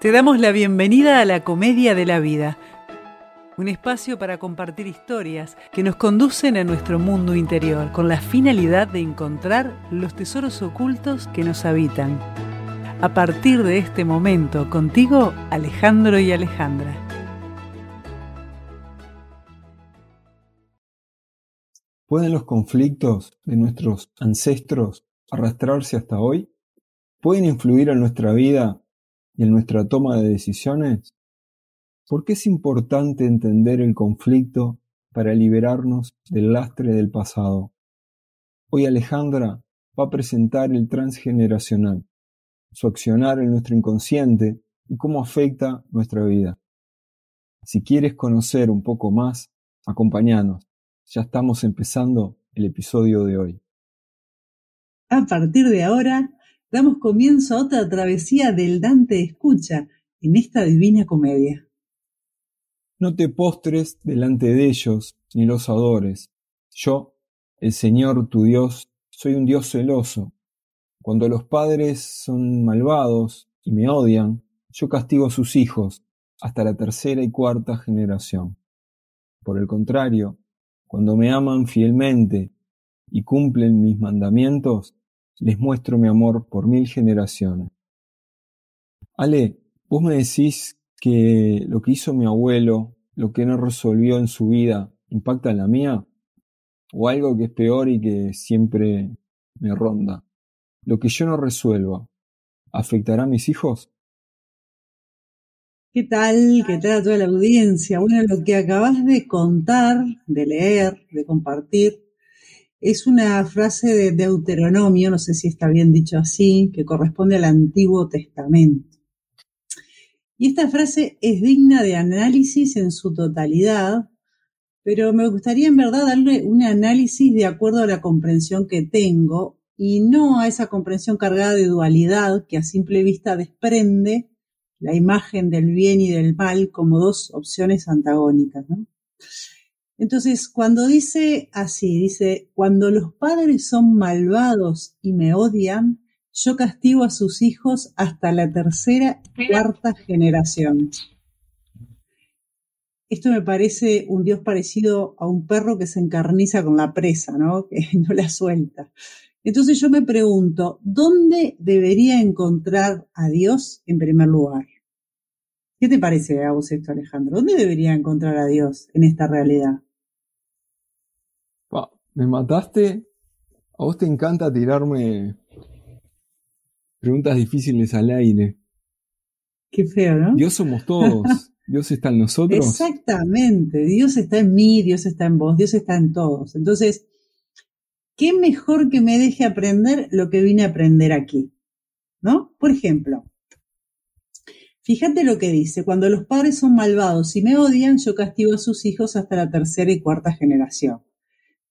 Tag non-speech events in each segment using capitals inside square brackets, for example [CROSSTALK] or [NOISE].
Te damos la bienvenida a la Comedia de la Vida, un espacio para compartir historias que nos conducen a nuestro mundo interior con la finalidad de encontrar los tesoros ocultos que nos habitan. A partir de este momento, contigo, Alejandro y Alejandra. ¿Pueden los conflictos de nuestros ancestros arrastrarse hasta hoy? ¿Pueden influir en nuestra vida y en nuestra toma de decisiones? ¿Por qué es importante entender el conflicto para liberarnos del lastre del pasado? Hoy Alejandra va a presentar el transgeneracional, su accionar en nuestro inconsciente y cómo afecta nuestra vida. Si quieres conocer un poco más, acompáñanos. Ya estamos empezando el episodio de hoy. A partir de ahora, damos comienzo a otra travesía del Dante escucha en esta divina comedia. No te postres delante de ellos, ni los adores. Yo, el Señor tu Dios, soy un Dios celoso. Cuando los padres son malvados y me odian, yo castigo a sus hijos hasta la tercera y cuarta generación. Por el contrario, cuando me aman fielmente y cumplen mis mandamientos, les muestro mi amor por mil generaciones. Ale, vos me decís que lo que hizo mi abuelo, lo que no resolvió en su vida, impacta en la mía, o algo que es peor y que siempre me ronda. Lo que yo no resuelva, ¿afectará a mis hijos? ¿Qué tal? ¿Qué tal a toda la audiencia? Bueno, lo que acabas de contar, de leer, de compartir, es una frase de Deuteronomio, no sé si está bien dicho así, que corresponde al Antiguo Testamento. Y esta frase es digna de análisis en su totalidad, pero me gustaría en verdad darle un análisis de acuerdo a la comprensión que tengo y no a esa comprensión cargada de dualidad que a simple vista desprende la imagen del bien y del mal como dos opciones antagónicas. ¿no? Entonces, cuando dice así, dice, cuando los padres son malvados y me odian, yo castigo a sus hijos hasta la tercera, cuarta generación. Esto me parece un Dios parecido a un perro que se encarniza con la presa, ¿no? [LAUGHS] Que no la suelta. Entonces yo me pregunto, ¿dónde debería encontrar a Dios en primer lugar? ¿Qué te parece a vos esto, Alejandro? ¿Dónde debería encontrar a Dios en esta realidad? Me mataste. A vos te encanta tirarme preguntas difíciles al aire. Qué feo, ¿no? Dios somos todos. [LAUGHS] Dios está en nosotros. Exactamente. Dios está en mí, Dios está en vos, Dios está en todos. Entonces, ¿qué mejor que me deje aprender lo que vine a aprender aquí? ¿No? Por ejemplo, fíjate lo que dice, cuando los padres son malvados y me odian, yo castigo a sus hijos hasta la tercera y cuarta generación.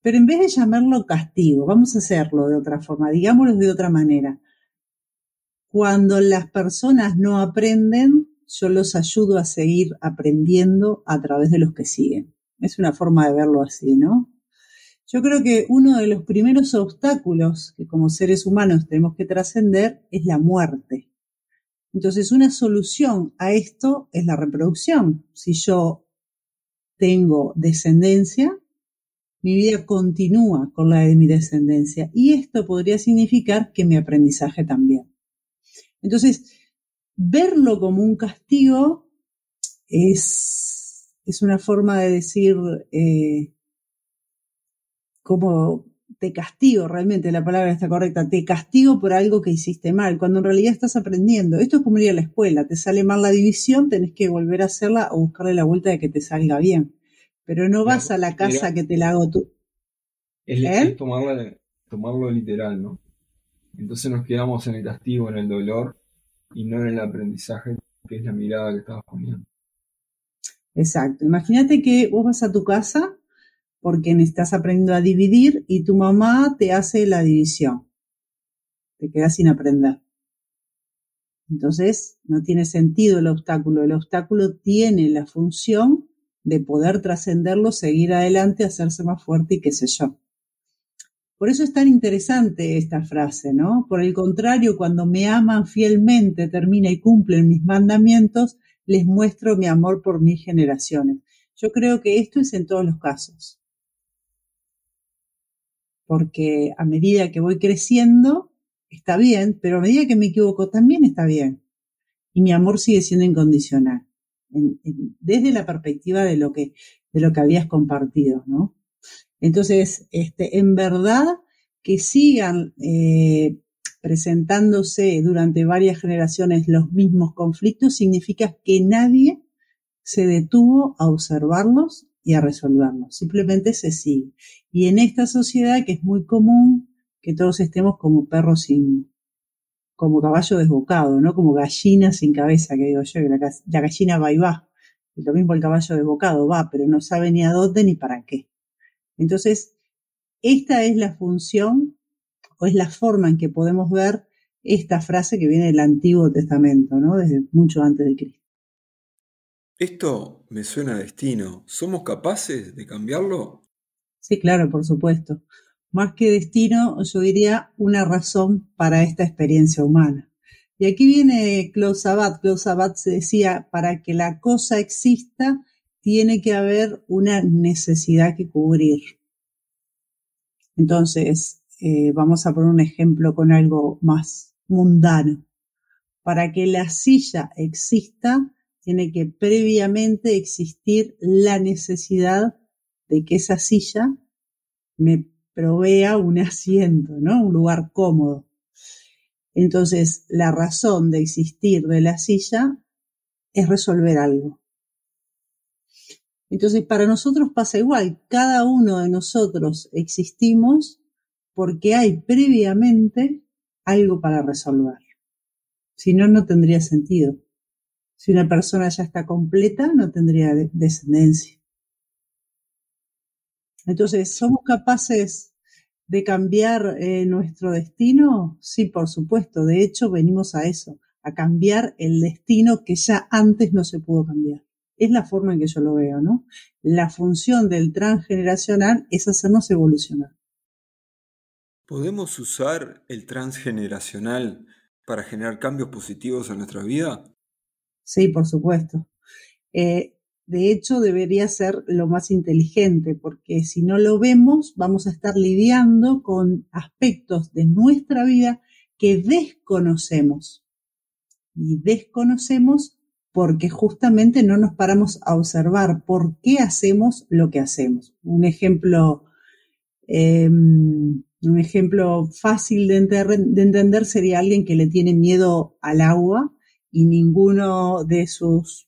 Pero en vez de llamarlo castigo, vamos a hacerlo de otra forma, digámoslo de otra manera. Cuando las personas no aprenden, yo los ayudo a seguir aprendiendo a través de los que siguen. Es una forma de verlo así, ¿no? Yo creo que uno de los primeros obstáculos que como seres humanos tenemos que trascender es la muerte. Entonces, una solución a esto es la reproducción. Si yo tengo descendencia, mi vida continúa con la de mi descendencia y esto podría significar que mi aprendizaje también. Entonces, verlo como un castigo es, es una forma de decir eh, como te castigo, realmente la palabra está correcta, te castigo por algo que hiciste mal, cuando en realidad estás aprendiendo. Esto es como ir a la escuela, te sale mal la división, tenés que volver a hacerla o buscarle la vuelta de que te salga bien pero no vas a la casa que te la hago tú. Es, ¿Eh? tomarlo literal, ¿no? Entonces nos quedamos en el castigo, en el dolor y no en el aprendizaje, que es la mirada que estabas poniendo. Exacto. Imagínate que vos vas a tu casa porque estás aprendiendo a dividir y tu mamá te hace la división. Te quedas sin aprender. Entonces, no tiene sentido el obstáculo. El obstáculo tiene la función de poder trascenderlo, seguir adelante, hacerse más fuerte y qué sé yo. Por eso es tan interesante esta frase, ¿no? Por el contrario, cuando me aman fielmente, termina y cumplen mis mandamientos, les muestro mi amor por mis generaciones. Yo creo que esto es en todos los casos. Porque a medida que voy creciendo, está bien, pero a medida que me equivoco también está bien. Y mi amor sigue siendo incondicional. Desde la perspectiva de lo que, de lo que habías compartido, ¿no? Entonces, este, en verdad, que sigan eh, presentándose durante varias generaciones los mismos conflictos significa que nadie se detuvo a observarlos y a resolverlos. Simplemente se sigue. Y en esta sociedad que es muy común que todos estemos como perros sin, como caballo desbocado, ¿no? Como gallina sin cabeza, que digo yo, que la, la gallina va y va. Y lo mismo el caballo desbocado va, pero no sabe ni a dónde ni para qué. Entonces, esta es la función o es la forma en que podemos ver esta frase que viene del Antiguo Testamento, ¿no? Desde mucho antes de Cristo. Esto me suena a destino. ¿Somos capaces de cambiarlo? Sí, claro, por supuesto. Más que destino, yo diría una razón para esta experiencia humana. Y aquí viene Klaus Sabat. Klaus Sabat se decía, para que la cosa exista, tiene que haber una necesidad que cubrir. Entonces, eh, vamos a poner un ejemplo con algo más mundano. Para que la silla exista, tiene que previamente existir la necesidad de que esa silla me provea un asiento, ¿no? Un lugar cómodo. Entonces, la razón de existir de la silla es resolver algo. Entonces, para nosotros pasa igual, cada uno de nosotros existimos porque hay previamente algo para resolver. Si no, no tendría sentido. Si una persona ya está completa, no tendría descendencia. Entonces, ¿somos capaces de cambiar eh, nuestro destino? Sí, por supuesto. De hecho, venimos a eso, a cambiar el destino que ya antes no se pudo cambiar. Es la forma en que yo lo veo, ¿no? La función del transgeneracional es hacernos evolucionar. ¿Podemos usar el transgeneracional para generar cambios positivos en nuestra vida? Sí, por supuesto. Eh, de hecho, debería ser lo más inteligente, porque si no lo vemos, vamos a estar lidiando con aspectos de nuestra vida que desconocemos. Y desconocemos porque justamente no nos paramos a observar por qué hacemos lo que hacemos. Un ejemplo, em, un ejemplo fácil de, entender sería alguien que le tiene miedo al agua y ninguno de sus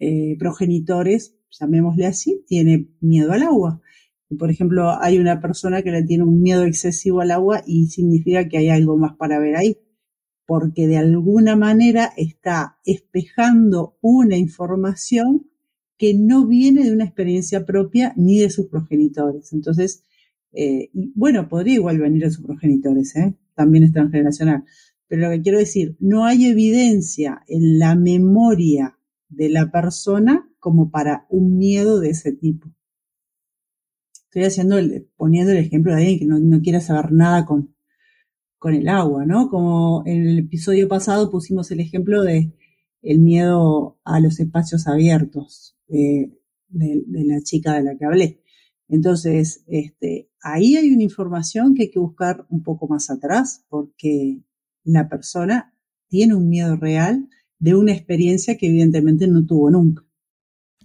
eh, progenitores, llamémosle así, tiene miedo al agua. Por ejemplo, hay una persona que le tiene un miedo excesivo al agua y significa que hay algo más para ver ahí porque de alguna manera está espejando una información que no viene de una experiencia propia ni de sus progenitores. Entonces, eh, bueno, podría igual venir de sus progenitores, ¿eh? también es transgeneracional. Pero lo que quiero decir, no hay evidencia en la memoria de la persona como para un miedo de ese tipo. Estoy haciendo, poniendo el ejemplo de alguien que no, no quiere saber nada con, con el agua, ¿no? Como en el episodio pasado pusimos el ejemplo de el miedo a los espacios abiertos de, la chica de la que hablé. Entonces, este, ahí hay una información que hay que buscar un poco más atrás porque la persona tiene un miedo real de una experiencia que evidentemente no tuvo nunca.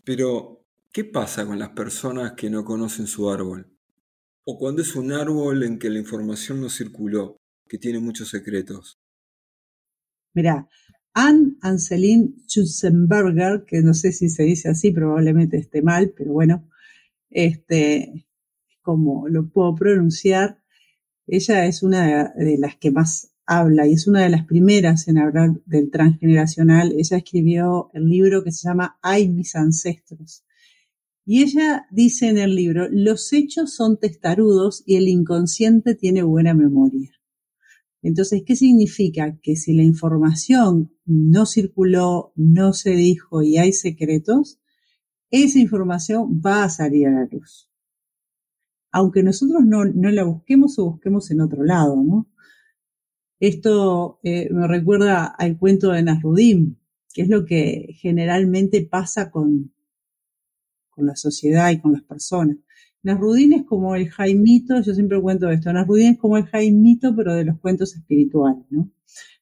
Pero, ¿qué pasa con las personas que no conocen su árbol? O cuando es un árbol en que la información no circuló que tiene muchos secretos. Mira, Anne Anselin Schutzenberger, que no sé si se dice así, probablemente esté mal, pero bueno, este, como lo puedo pronunciar, ella es una de las que más habla y es una de las primeras en hablar del transgeneracional. Ella escribió el libro que se llama Ay, mis ancestros. Y ella dice en el libro, los hechos son testarudos y el inconsciente tiene buena memoria. Entonces, ¿qué significa? Que si la información no circuló, no se dijo y hay secretos, esa información va a salir a la luz. aunque nosotros no, no la busquemos o busquemos en otro lado, ¿no? Esto eh, me recuerda al cuento de Nasruddin, que es lo que generalmente pasa con, con la sociedad y con las personas. Nasruddin es como el Jaimito, yo siempre cuento esto, Nasruddin es como el Jaimito, pero de los cuentos espirituales, ¿no?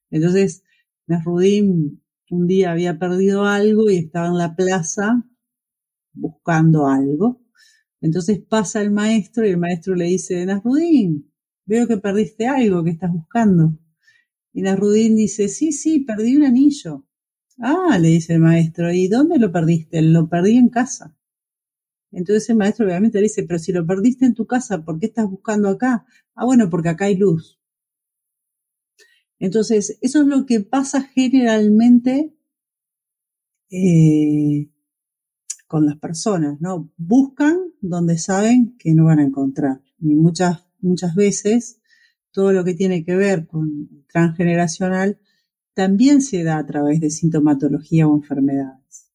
Entonces, Nasruddin un día había perdido algo y estaba en la plaza buscando algo. Entonces pasa el maestro y el maestro le dice, Nasruddin, veo que perdiste algo que estás buscando. Y Nasrudín dice, sí, sí, perdí un anillo. Ah, le dice el maestro, ¿y dónde lo perdiste? Lo perdí en casa. Entonces el maestro obviamente le dice, pero si lo perdiste en tu casa, ¿por qué estás buscando acá? Ah, bueno, porque acá hay luz. Entonces, eso es lo que pasa generalmente eh, con las personas, ¿no? Buscan donde saben que no van a encontrar. Y muchas, muchas veces todo lo que tiene que ver con transgeneracional también se da a través de sintomatología o enfermedades.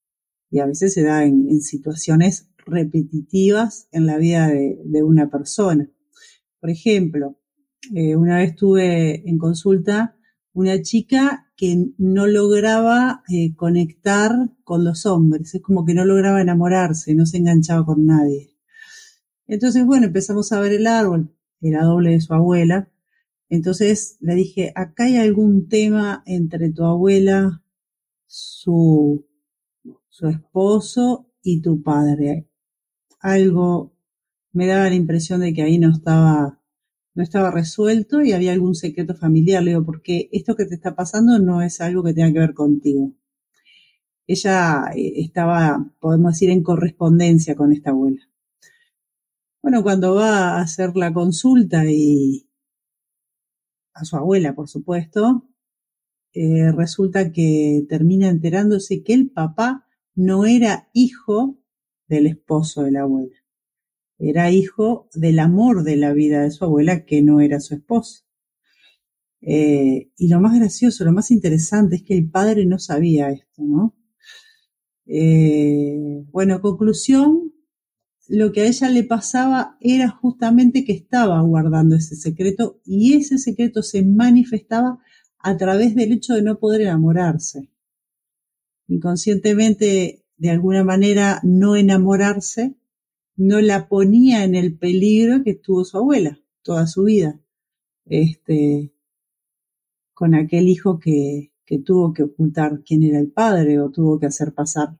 Y a veces se da en, situaciones repetitivas en la vida de, una persona. Por ejemplo, eh, una vez tuve en consulta una chica que no lograba eh, conectar con los hombres, es como que no lograba enamorarse, no se enganchaba con nadie. Entonces, bueno, empezamos a ver el árbol, era doble de su abuela, entonces le dije, acá hay algún tema entre tu abuela, su, su esposo y tu padre. Algo me daba la impresión de que ahí no estaba, no estaba resuelto y había algún secreto familiar. Le digo, porque esto que te está pasando no es algo que tenga que ver contigo. Ella eh, estaba, podemos decir, en correspondencia con esta abuela. Bueno, cuando va a hacer la consulta y, a su abuela, por supuesto, eh, resulta que termina enterándose que el papá no era hijo del esposo de la abuela, era hijo del amor de la vida de su abuela, que no era su esposo. Eh, y lo más gracioso, lo más interesante es que el padre no sabía esto, ¿no? Eh, bueno, conclusión, lo que a ella le pasaba era justamente que estaba guardando ese secreto y ese secreto se manifestaba a través del hecho de no poder enamorarse. Inconscientemente, de alguna manera, no enamorarse no la ponía en el peligro que tuvo su abuela toda su vida. Este, con aquel hijo que, que tuvo que ocultar quién era el padre o tuvo que hacer pasar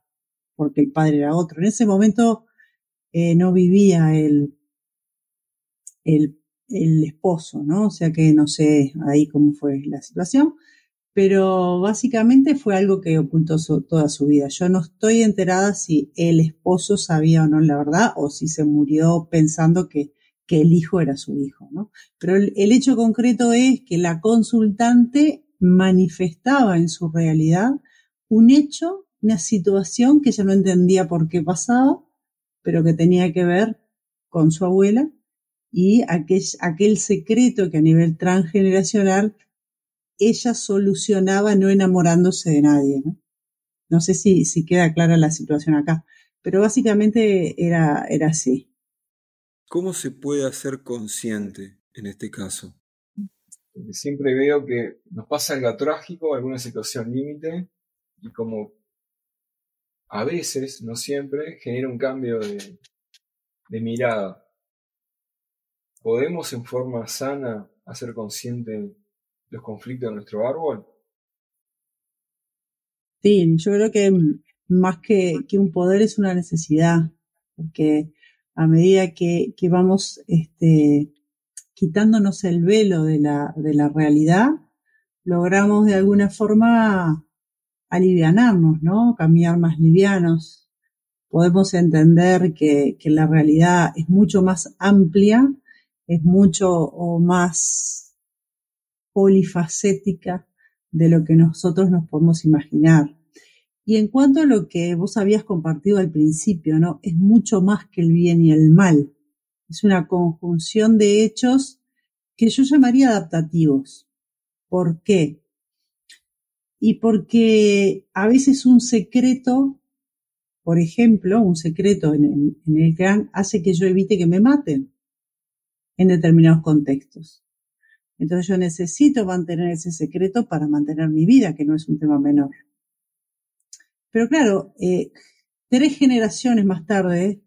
porque el padre era otro. En ese momento eh, no vivía el, el, esposo, ¿no? O sea que no sé ahí cómo fue la situación, pero básicamente fue algo que ocultó toda su vida. Yo no estoy enterada si el esposo sabía o no la verdad o si se murió pensando que, que el hijo era su hijo, ¿no? Pero el, el hecho concreto es que la consultante manifestaba en su realidad un hecho, una situación que ella no entendía por qué pasaba, pero que tenía que ver con su abuela y aquel, aquel secreto que a nivel transgeneracional ella solucionaba no enamorándose de nadie. No, no sé si, si queda clara la situación acá, pero básicamente era, era así. ¿Cómo se puede hacer consciente en este caso? Porque siempre veo que nos pasa algo trágico, alguna situación límite, y como a veces, no siempre, genera un cambio de, mirada. ¿Podemos en forma sana hacer consciente los conflictos de nuestro árbol? Sí, yo creo que más que, un poder es una necesidad, porque a medida que, vamos este, quitándonos el velo de la, de la realidad, logramos de alguna forma alivianarnos, ¿no? Caminar más livianos. Podemos entender que, la realidad es mucho más amplia, es mucho más polifacética de lo que nosotros nos podemos imaginar. Y en cuanto a lo que vos habías compartido al principio, ¿no? Es mucho más que el bien y el mal. Es una conjunción de hechos que yo llamaría adaptativos. ¿Por qué? Y porque a veces un secreto, por ejemplo, un secreto en, el clan hace que yo evite que me maten. en determinados contextos. Entonces yo necesito mantener ese secreto para mantener mi vida, que no es un tema menor. Pero claro, eh, tres generaciones más tarde,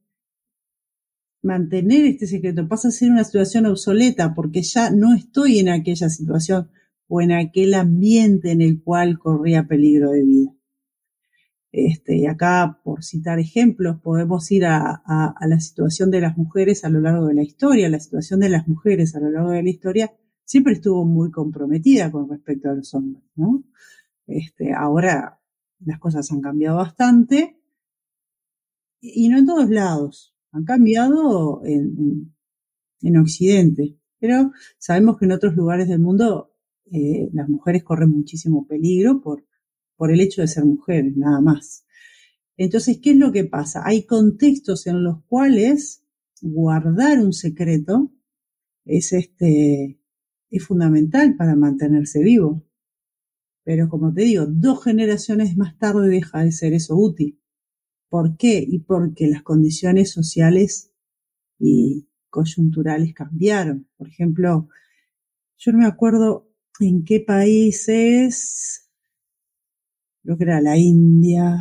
mantener este secreto pasa a ser una situación obsoleta porque ya no estoy en aquella situación o en aquel ambiente en el cual corría peligro de vida. Este, y acá, por citar ejemplos, podemos ir a, la situación de las mujeres a lo largo de la historia. La situación de las mujeres a lo largo de la historia siempre estuvo muy comprometida con respecto a los hombres. Este, ahora las cosas han cambiado bastante y no en todos lados. Han cambiado en, Occidente, pero sabemos que en otros lugares del mundo eh, las mujeres corren muchísimo peligro por por el hecho de ser mujeres, nada más. Entonces, ¿qué es lo que pasa? Hay contextos en los cuales guardar un secreto es este es fundamental para mantenerse vivo. Pero como te digo, dos generaciones más tarde deja de ser eso útil. ¿Por qué? Y porque las condiciones sociales y coyunturales cambiaron. Por ejemplo, yo no me acuerdo en qué países creo que era la India,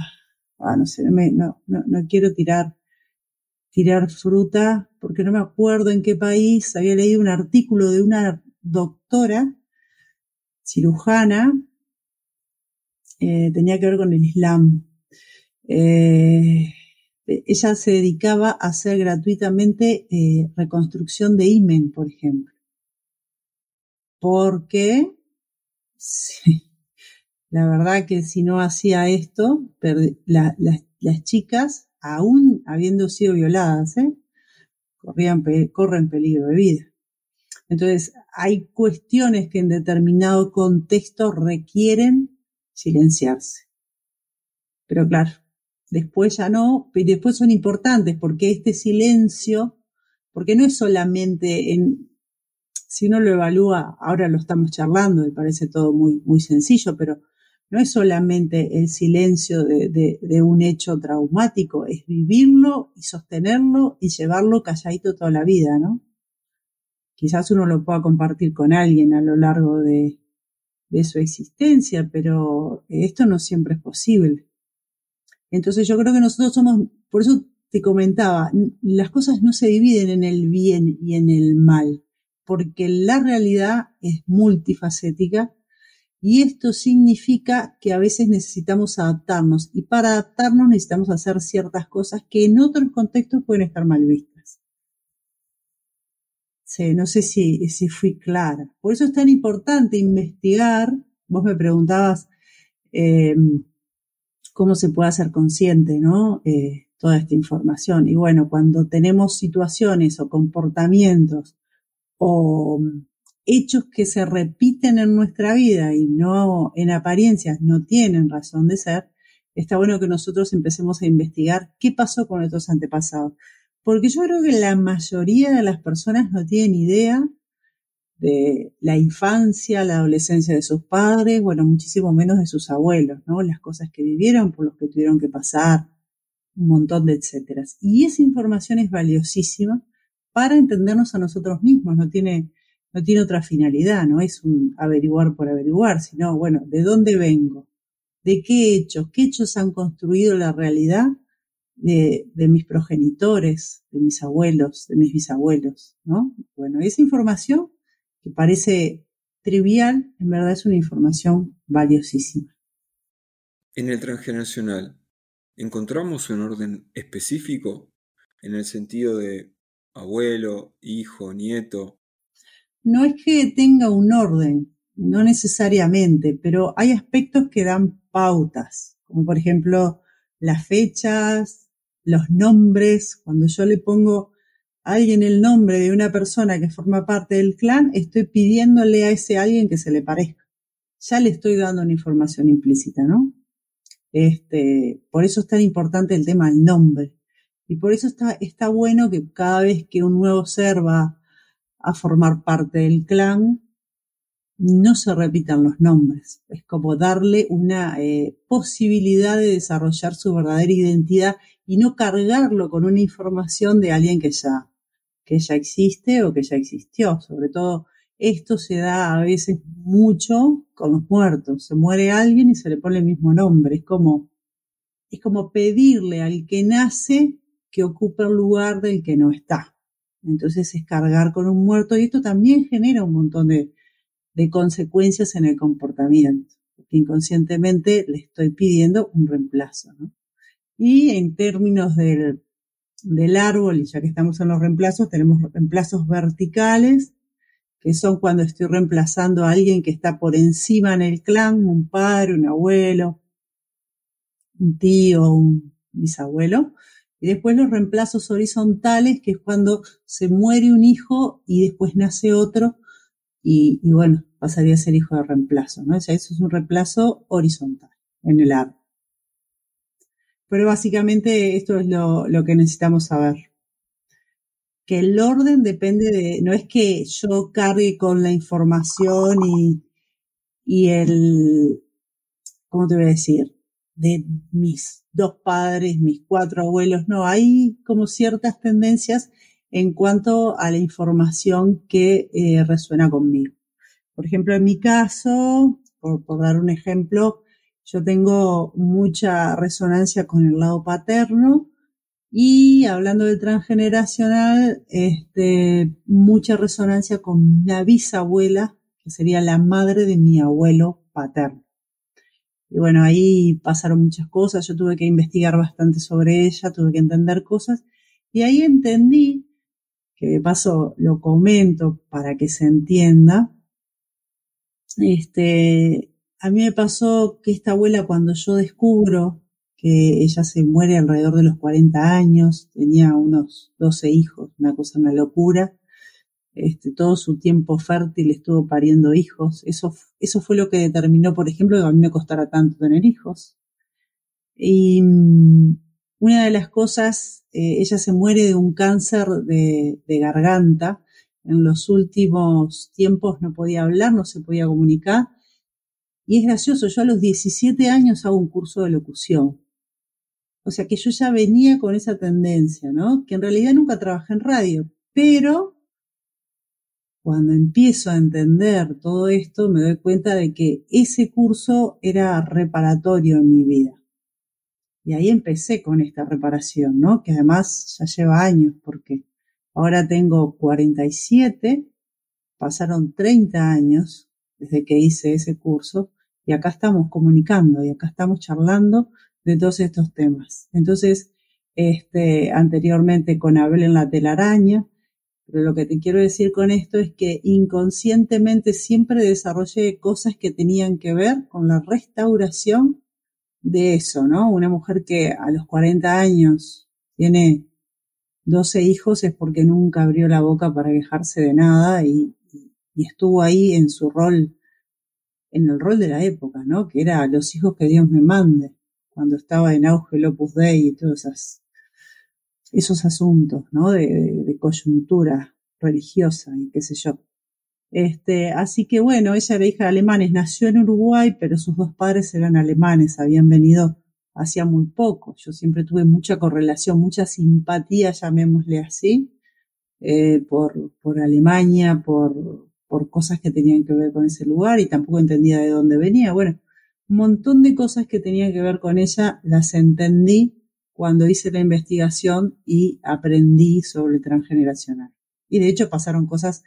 ah, no sé, no, no, quiero tirar, tirar fruta, porque no me acuerdo en qué país había leído un artículo de una doctora cirujana, eh, tenía que ver con el Islam. Eh, ella se dedicaba a hacer gratuitamente eh, reconstrucción de imen, por ejemplo. Porque sí, [LAUGHS] la verdad que si no hacía esto, las chicas, aún habiendo sido violadas, ¿eh? Corrían, corren peligro de vida. Entonces, hay cuestiones que en determinado contexto requieren silenciarse. Pero claro, después ya no, y después son importantes porque este silencio, porque no es solamente en, si uno lo evalúa, ahora lo estamos charlando, me parece todo muy, muy sencillo, pero no es solamente el silencio de, un hecho traumático, es vivirlo y sostenerlo y llevarlo calladito toda la vida, ¿no? Quizás uno lo pueda compartir con alguien a lo largo de su existencia, pero esto no siempre es posible. Entonces yo creo que nosotros somos, por eso te comentaba, las cosas no se dividen en el bien y en el mal, porque la realidad es multifacética y esto significa que a veces necesitamos adaptarnos y para adaptarnos necesitamos hacer ciertas cosas que en otros contextos pueden estar mal vistas. Sí, no sé si, si fui clara. Por eso es tan importante investigar. Vos me preguntabas em, cómo se puede hacer consciente, ¿no? Eh, toda esta información. Y bueno, cuando tenemos situaciones o comportamientos o hechos que se repiten en nuestra vida y no en apariencias no tienen razón de ser, está bueno que nosotros empecemos a investigar qué pasó con nuestros antepasados. Porque yo creo que la mayoría de las personas no tienen idea de la infancia, la adolescencia de sus padres, bueno, muchísimo menos de sus abuelos, ¿no? Las cosas que vivieron, por los que tuvieron que pasar, un montón de etcéteras. Y esa información es valiosísima para entendernos a nosotros mismos, no tiene, no tiene otra finalidad, no es un averiguar por averiguar, sino, bueno, ¿de dónde vengo? ¿De qué hechos? ¿Qué hechos han construido la realidad de, de mis progenitores, de mis abuelos, de mis bisabuelos? ¿no? Bueno, esa información que parece trivial, en verdad es una información valiosísima. En el transgeneracional, ¿encontramos un orden específico en el sentido de abuelo, hijo, nieto, no es que tenga un orden, no necesariamente, pero hay aspectos que dan pautas, como por ejemplo las fechas, los nombres. Cuando yo le pongo a alguien el nombre de una persona que forma parte del clan, estoy pidiéndole a ese alguien que se le parezca. Ya le estoy dando una información implícita, ¿no? Este, por eso es tan importante el tema del nombre. Y por eso está, está bueno que cada vez que un nuevo ser va a formar parte del clan, no se repitan los nombres. Es como darle una eh, posibilidad de desarrollar su verdadera identidad y no cargarlo con una información de alguien que ya, que ya existe o que ya existió. Sobre todo esto se da a veces mucho con los muertos. Se muere alguien y se le pone el mismo nombre. Es como, es como pedirle al que nace que ocupe el lugar del que no está. Entonces es cargar con un muerto y esto también genera un montón de, de consecuencias en el comportamiento, porque inconscientemente le estoy pidiendo un reemplazo. ¿no? Y en términos del, del árbol, y ya que estamos en los reemplazos, tenemos reemplazos verticales, que son cuando estoy reemplazando a alguien que está por encima en el clan, un padre, un abuelo, un tío, un bisabuelo. Y después los reemplazos horizontales, que es cuando se muere un hijo y después nace otro, y, bueno, pasaría a ser hijo de reemplazo, ¿no? O sea, eso es un reemplazo horizontal en el árbol. Pero básicamente esto es lo, lo que necesitamos saber que el orden depende de, no es que yo cargue con la información y, y el, ¿cómo te voy a decir? De mis dos padres, mis cuatro abuelos, no, hay como ciertas tendencias en cuanto a la información que eh, resuena conmigo. Por ejemplo, en mi caso, por, dar un ejemplo, yo tengo mucha resonancia con el lado paterno, y hablando del transgeneracional, este, mucha resonancia con la bisabuela, que sería la madre de mi abuelo paterno. Y bueno, ahí pasaron muchas cosas, yo tuve que investigar bastante sobre ella, tuve que entender cosas, y ahí entendí, que de paso lo comento para que se entienda, este, a mí me pasó que esta abuela cuando yo descubro que ella se muere alrededor de los 40 años, tenía unos 12 hijos, una cosa, una locura. Este, todo su tiempo fértil estuvo pariendo hijos. Eso, eso fue lo que determinó, por ejemplo, que a mí me costara tanto tener hijos. Y mm, una de las cosas, eh, ella se muere de un cáncer de, de garganta. En los últimos tiempos no podía hablar, no se podía comunicar. Y es gracioso, yo a los 17 años hago un curso de locución. O sea que yo ya venía con esa tendencia, ¿no? Que en realidad nunca trabajé en radio, pero cuando empiezo a entender todo esto me doy cuenta de que ese curso era reparatorio en mi vida. Y ahí empecé con esta reparación, ¿no? Que además ya lleva años, porque ahora tengo 47, pasaron 30 años desde que hice ese curso y acá estamos comunicando y acá estamos charlando de todos estos temas. Entonces, este, anteriormente con Abel en la telaraña, pero lo que te quiero decir con esto es que inconscientemente siempre desarrollé cosas que tenían que ver con la restauración de eso, ¿no? Una mujer que a los 40 años tiene 12 hijos es porque nunca abrió la boca para quejarse de nada y, estuvo ahí en su rol, en el rol de la época, ¿no? Que era los hijos que Dios me mande cuando estaba en auge el Dei y todos esos asuntos, ¿no? De, coyuntura religiosa y qué sé yo. Este, así que bueno, ella era hija de alemanes, nació en Uruguay, pero sus dos padres eran alemanes, habían venido hacía muy poco. Yo siempre tuve mucha correlación, mucha simpatía, llamémosle así, eh, por, por Alemania, por, por cosas que tenían que ver con ese lugar y tampoco entendía de dónde venía. Bueno, un montón de cosas que tenían que ver con ella las entendí cuando hice la investigación y aprendí sobre transgeneracional. Y de hecho pasaron cosas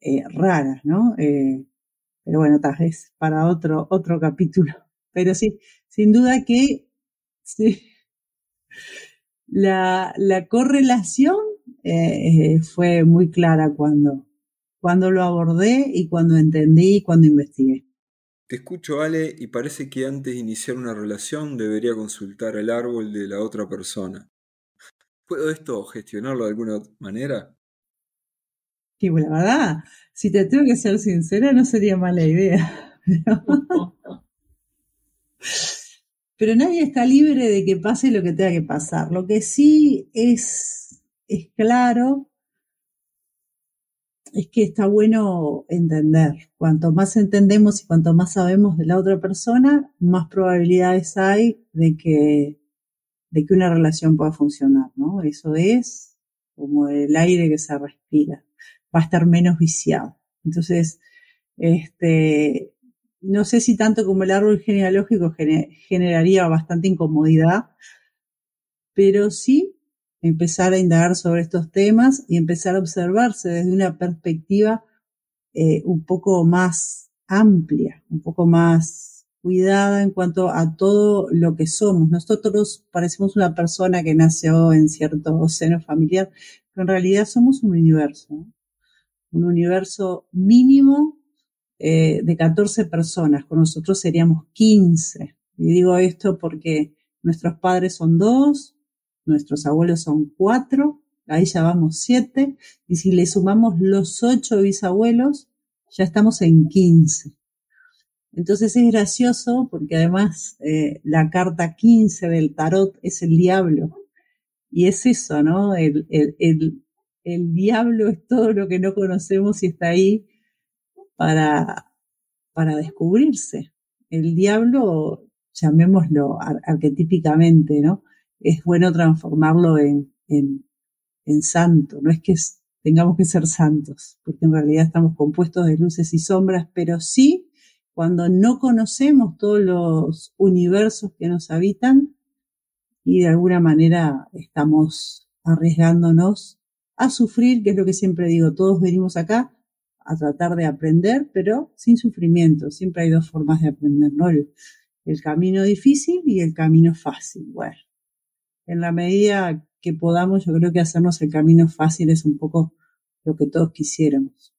eh, raras, ¿no? Eh, pero bueno, tal vez para otro, otro capítulo. [LAUGHS] Pero sí, sin duda que sí, la, la correlación eh, fue muy clara cuando, cuando lo abordé y cuando entendí y cuando investigué. Te escucho, Ale, y parece que antes de iniciar una relación debería consultar el árbol de la otra persona. ¿Puedo esto gestionarlo de alguna manera? Sí, la verdad, si te tengo que ser sincera, no sería mala idea. [LAUGHS] Pero nadie está libre de que pase lo que tenga que pasar. Lo que sí es, es claro es que está bueno entender. Cuanto más entendemos y cuanto más sabemos de la otra persona, más probabilidades hay de que, de que una relación pueda funcionar, ¿no? Eso es como el aire que se respira, va a estar menos viciado. Entonces, este, no sé si tanto como el árbol genealógico generaría bastante incomodidad, pero sí empezar a indagar sobre estos temas y empezar a observarse desde una perspectiva eh, un poco más amplia, un poco más cuidada en cuanto a todo lo que somos. Nosotros parecemos una persona que nació en cierto seno familiar, pero en realidad somos un universo, un universo mínimo eh, de 14 personas, con nosotros seríamos 15. Y digo esto porque nuestros padres son dos, nuestros abuelos son cuatro, ahí ya vamos siete, y si le sumamos los ocho bisabuelos, ya estamos en 15. Entonces es gracioso porque además eh, la carta 15 del tarot es el diablo. Y es eso, ¿no? El, el, el, el diablo es todo lo que no conocemos y está ahí para, para descubrirse. El diablo, llamémoslo arquetípicamente, ¿no? Es bueno transformarlo en, en, en santo. No es que tengamos que ser santos, porque en realidad estamos compuestos de luces y sombras, pero sí cuando no conocemos todos los universos que nos habitan y de alguna manera estamos arriesgándonos a sufrir, que es lo que siempre digo, todos venimos acá a tratar de aprender, pero sin sufrimiento. Siempre hay dos formas de aprender, ¿no? El, camino difícil y el camino fácil. Bueno, en la medida que podamos, yo creo que hacernos el camino fácil es un poco lo que todos quisiéramos.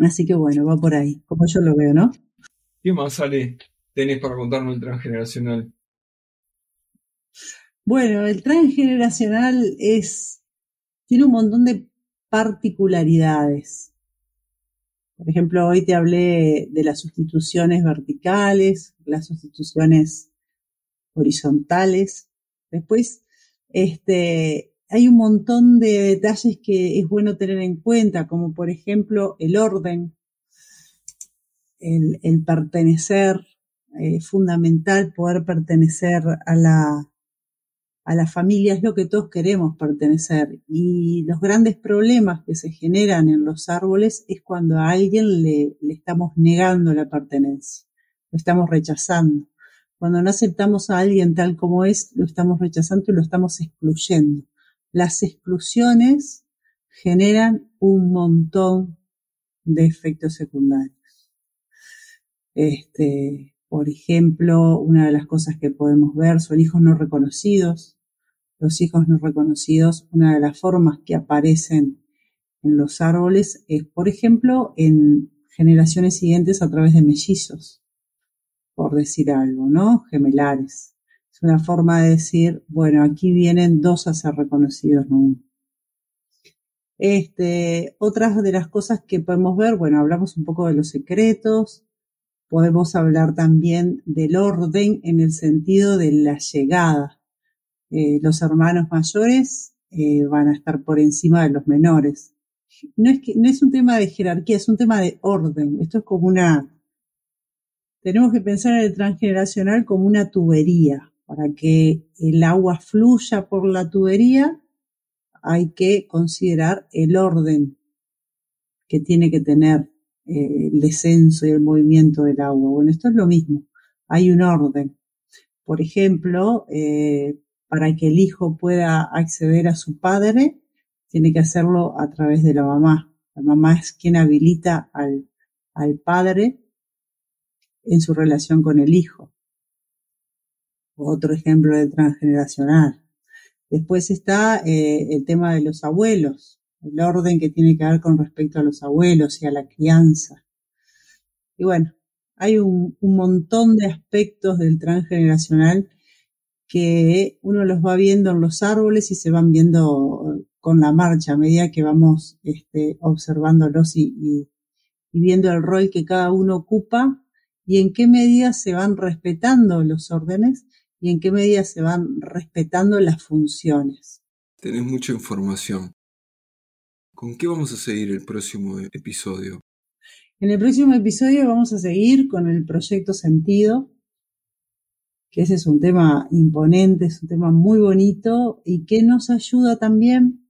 Así que bueno, va por ahí, como yo lo veo, ¿no? ¿Qué más, Ale, tenés para contarnos el transgeneracional? Bueno, el transgeneracional es, tiene un montón de particularidades. Por ejemplo, hoy te hablé de las sustituciones verticales, las sustituciones horizontales. Después, este, hay un montón de detalles que es bueno tener en cuenta, como por ejemplo el orden, el, pertenecer, es fundamental poder pertenecer a la, a la familia es lo que todos queremos pertenecer. Y los grandes problemas que se generan en los árboles es cuando a alguien le, le estamos negando la pertenencia, lo estamos rechazando. Cuando no aceptamos a alguien tal como es, lo estamos rechazando y lo estamos excluyendo. Las exclusiones generan un montón de efectos secundarios. Este, por ejemplo, una de las cosas que podemos ver son hijos no reconocidos, los hijos no reconocidos, una de las formas que aparecen en los árboles es, por ejemplo, en generaciones siguientes a través de mellizos, por decir algo, ¿no? Gemelares. Es una forma de decir, bueno, aquí vienen dos a ser reconocidos, no. Este, otras de las cosas que podemos ver, bueno, hablamos un poco de los secretos, podemos hablar también del orden en el sentido de la llegada, eh, los hermanos mayores eh, van a estar por encima de los menores. No es, que, no es un tema de jerarquía, es un tema de orden. Esto es como una... Tenemos que pensar en el transgeneracional como una tubería. Para que el agua fluya por la tubería hay que considerar el orden que tiene que tener eh, el descenso y el movimiento del agua. Bueno, esto es lo mismo. Hay un orden. Por ejemplo, eh, para que el hijo pueda acceder a su padre, tiene que hacerlo a través de la mamá. La mamá es quien habilita al, al padre en su relación con el hijo. Otro ejemplo de transgeneracional. Después está eh, el tema de los abuelos, el orden que tiene que ver con respecto a los abuelos y a la crianza. Y bueno, hay un, montón de aspectos del transgeneracional que uno los va viendo en los árboles y se van viendo con la marcha a medida que vamos este, observándolos y, viendo el rol que cada uno ocupa y en qué medida se van respetando los órdenes y en qué medida se van respetando las funciones. Tenés mucha información. ¿Con qué vamos a seguir el próximo episodio? En el próximo episodio vamos a seguir con el proyecto Sentido, que ese es un tema imponente, es un tema muy bonito y que nos ayuda también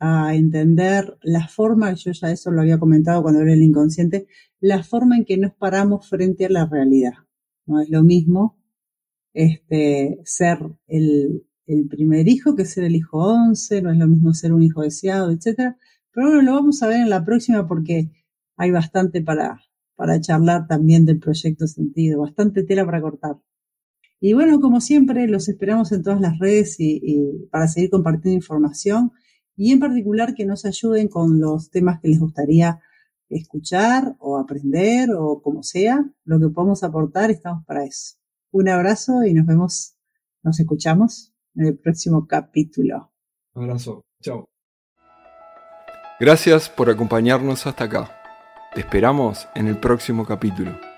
a entender la forma, yo ya eso lo había comentado cuando era el inconsciente, la forma en que nos paramos frente a la realidad. No es lo mismo este, ser el, el primer hijo que ser el hijo once, no es lo mismo ser un hijo deseado, etcétera. Pero bueno, lo vamos a ver en la próxima porque hay bastante para, para charlar también del proyecto sentido, bastante tela para cortar. Y bueno, como siempre, los esperamos en todas las redes y, para seguir compartiendo información y en particular que nos ayuden con los temas que les gustaría escuchar o aprender o como sea, lo que podamos aportar, estamos para eso. Un abrazo y nos vemos, nos escuchamos en el próximo capítulo. Un abrazo, chao. Gracias por acompañarnos hasta acá. Te esperamos en el próximo capítulo.